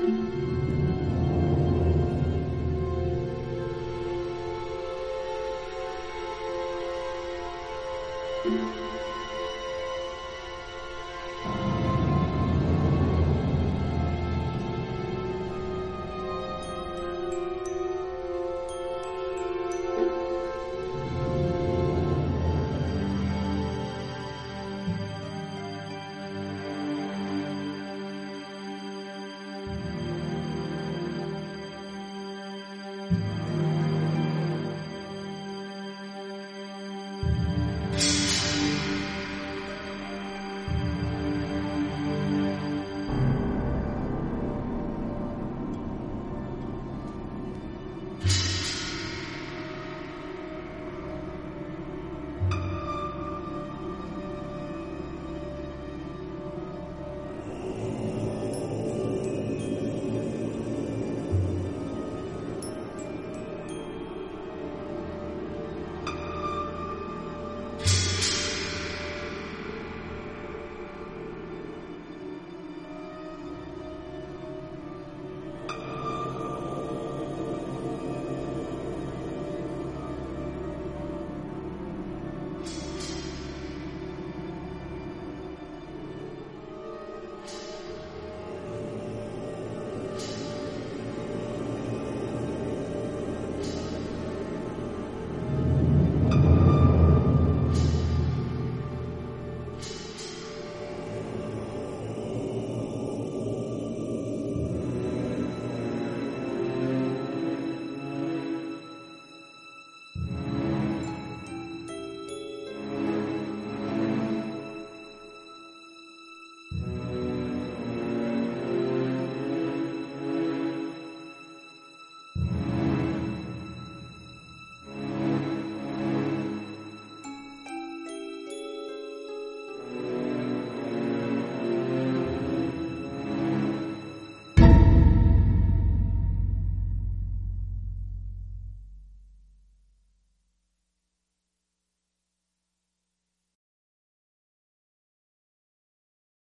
Thank you.